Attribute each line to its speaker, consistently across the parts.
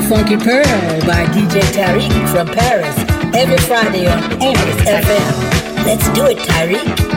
Speaker 1: to Funky Pearl by DJ Tariq from Paris every Friday on Paris FM. Let's do it, Tariq.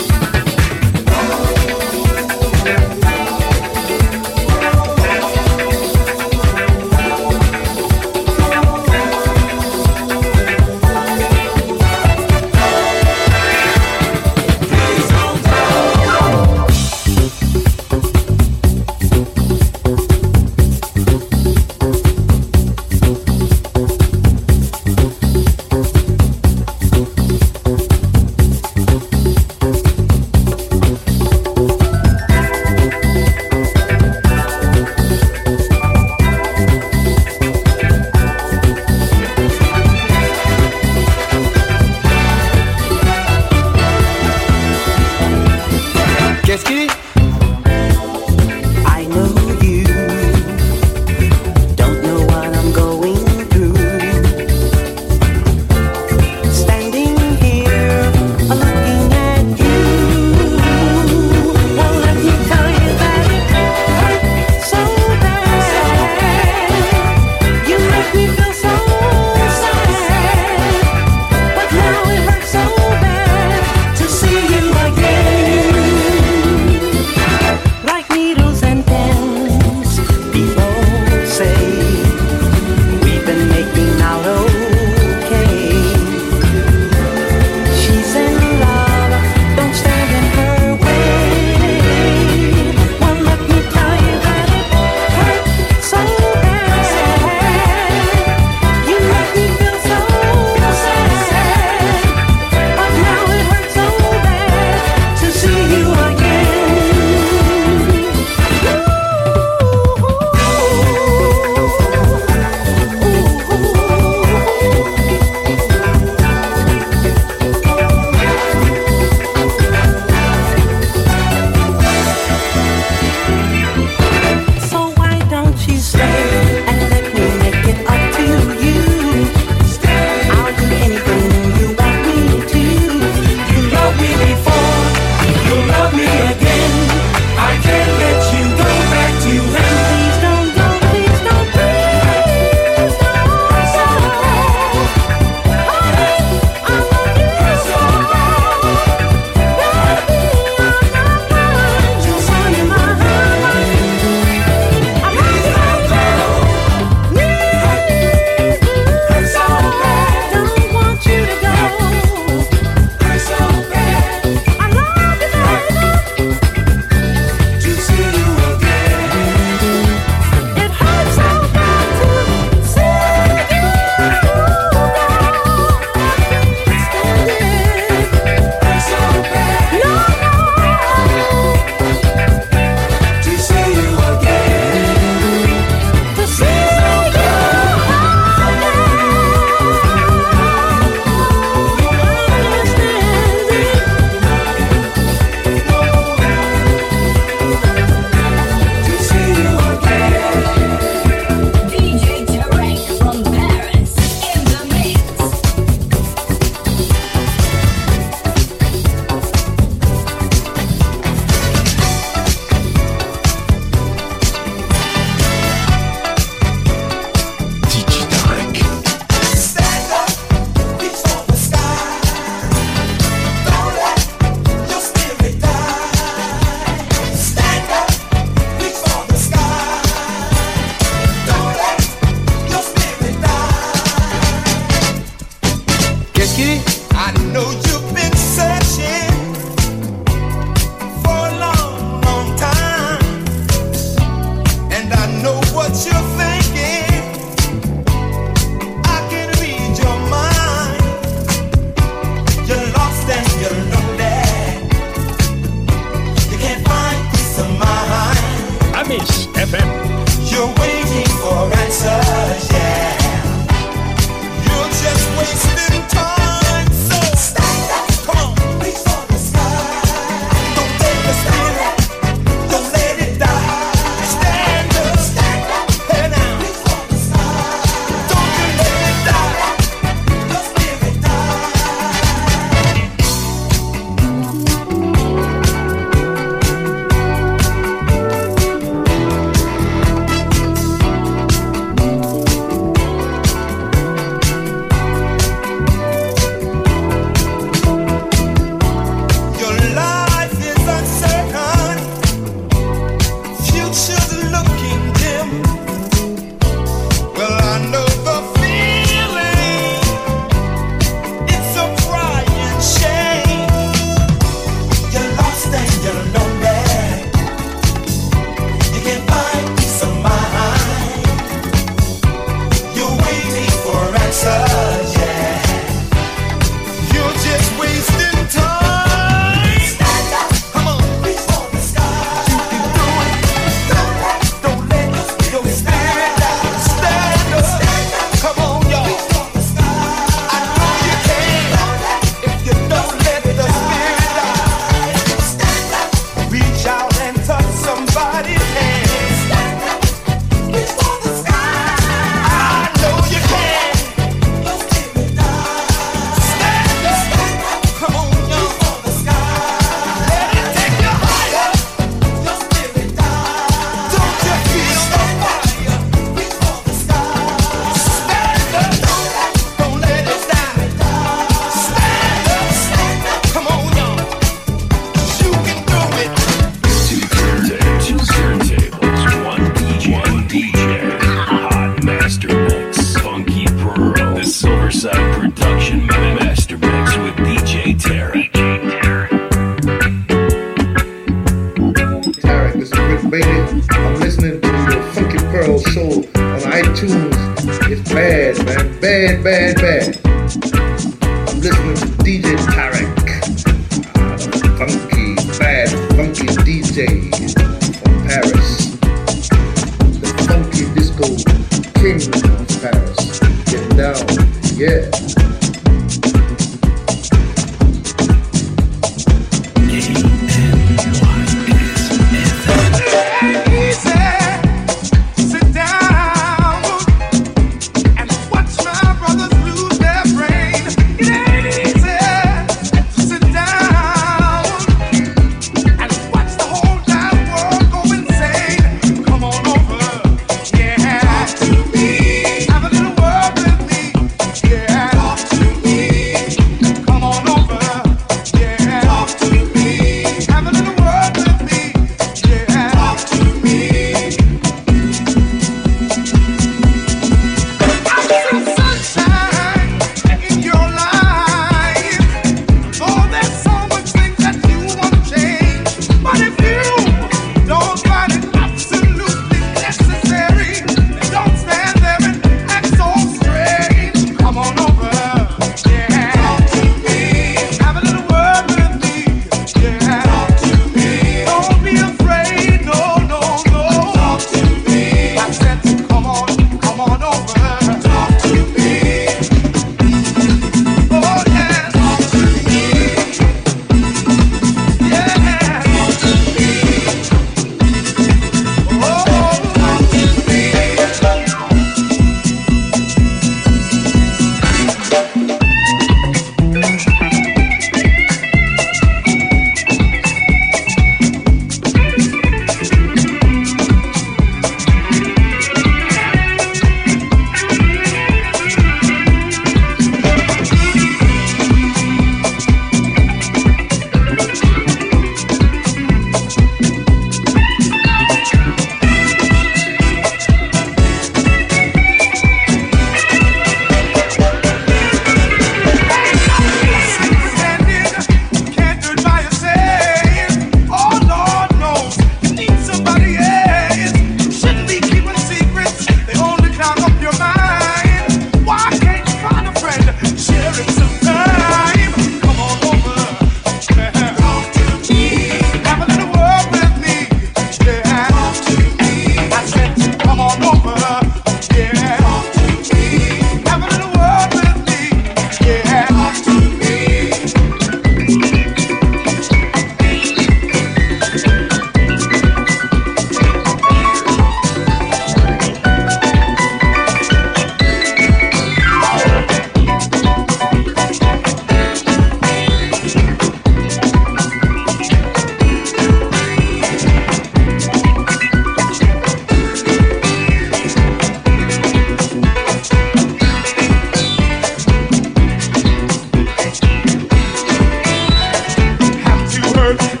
Speaker 2: work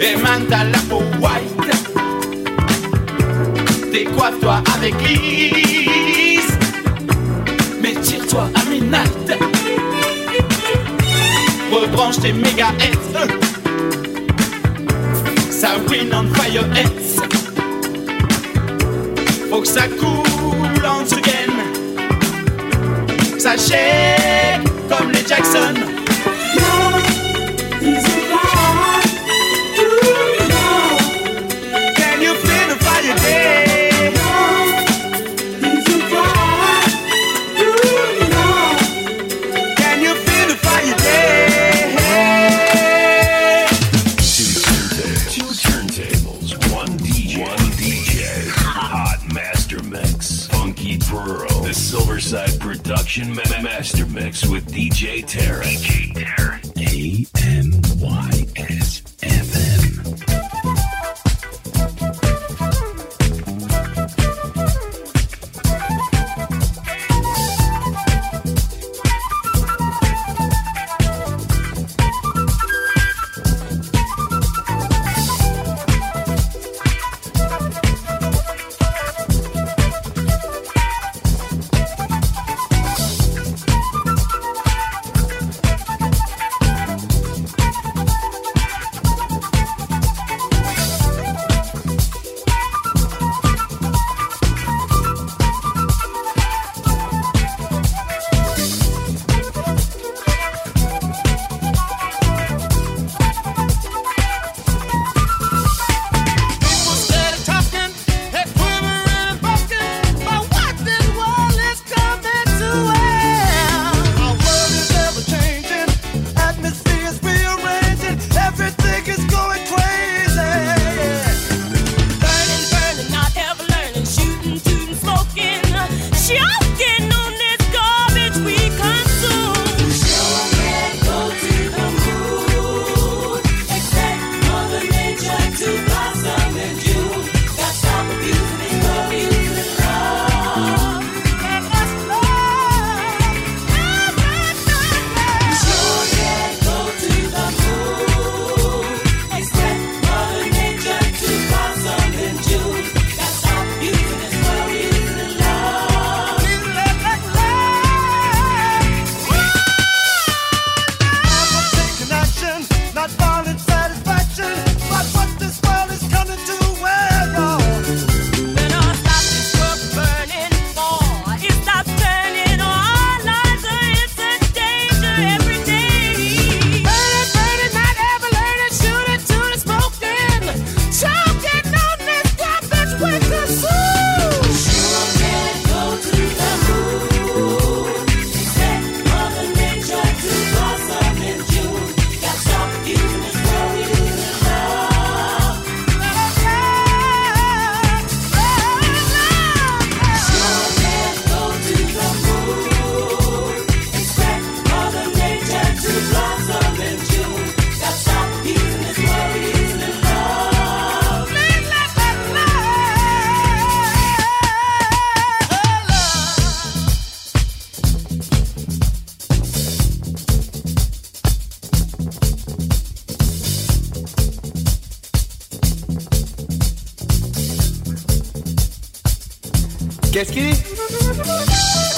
Speaker 2: émane
Speaker 3: à la peau white. Décoiffe-toi avec Lise, mais tire-toi à midnight. Rebranche tes méga heads, ça win on fire heads. Faut que ça coule en again, ça shake comme les Jackson.
Speaker 4: Master Mix with DJ Terry. DJ
Speaker 3: Terry.
Speaker 5: Qu'est-ce qu'il dit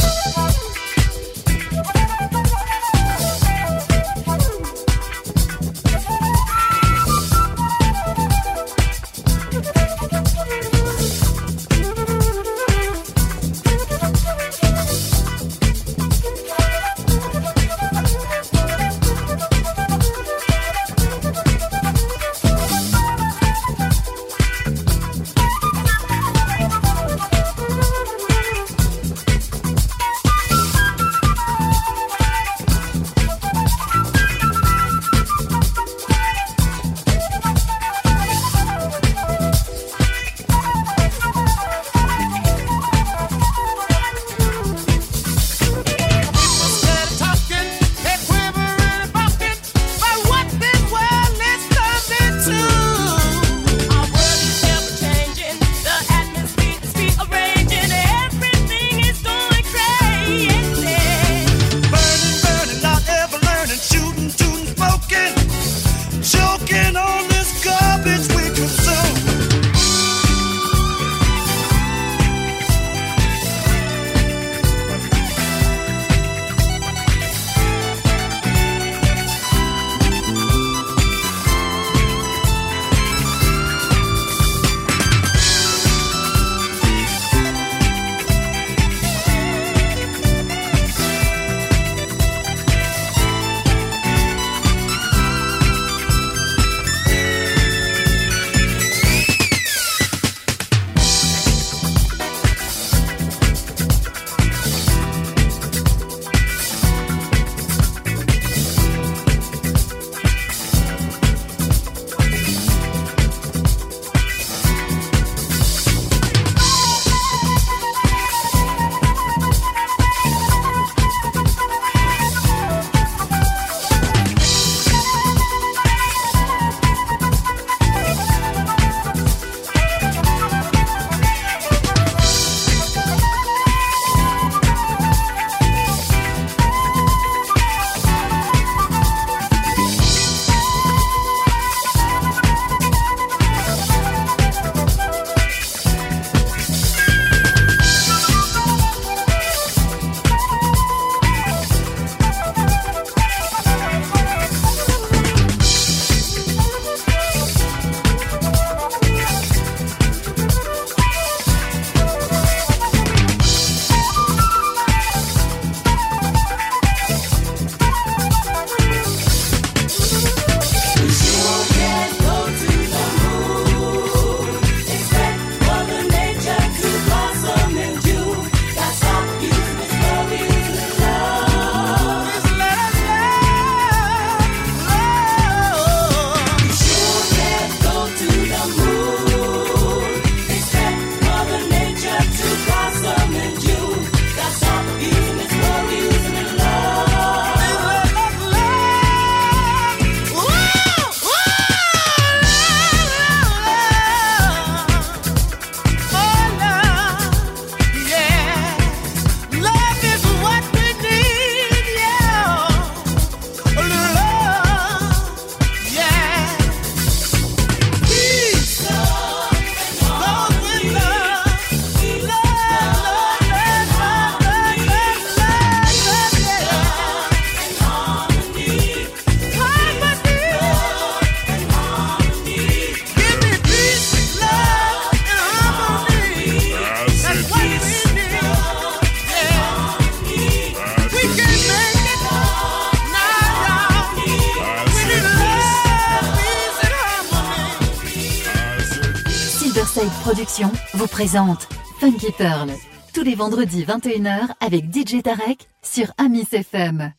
Speaker 6: vous présente Funky Pearl tous les vendredis 21h avec DJ Tarek sur Amis FM.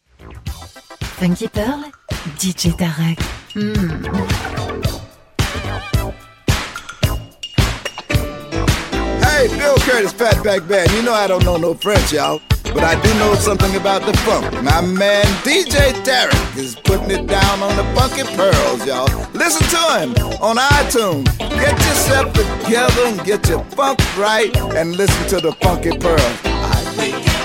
Speaker 6: Funky Pearl, DJ Tarek. Hmm.
Speaker 7: Hey, Bill Curtis, Fatback Band. You know I don't know no French, y'all. But I do know something about the funk. My man DJ Tarek is putting it down on the funky pearls, y'all. Listen to him on iTunes. Get yourself together and get your funk right and listen to the funky pearls.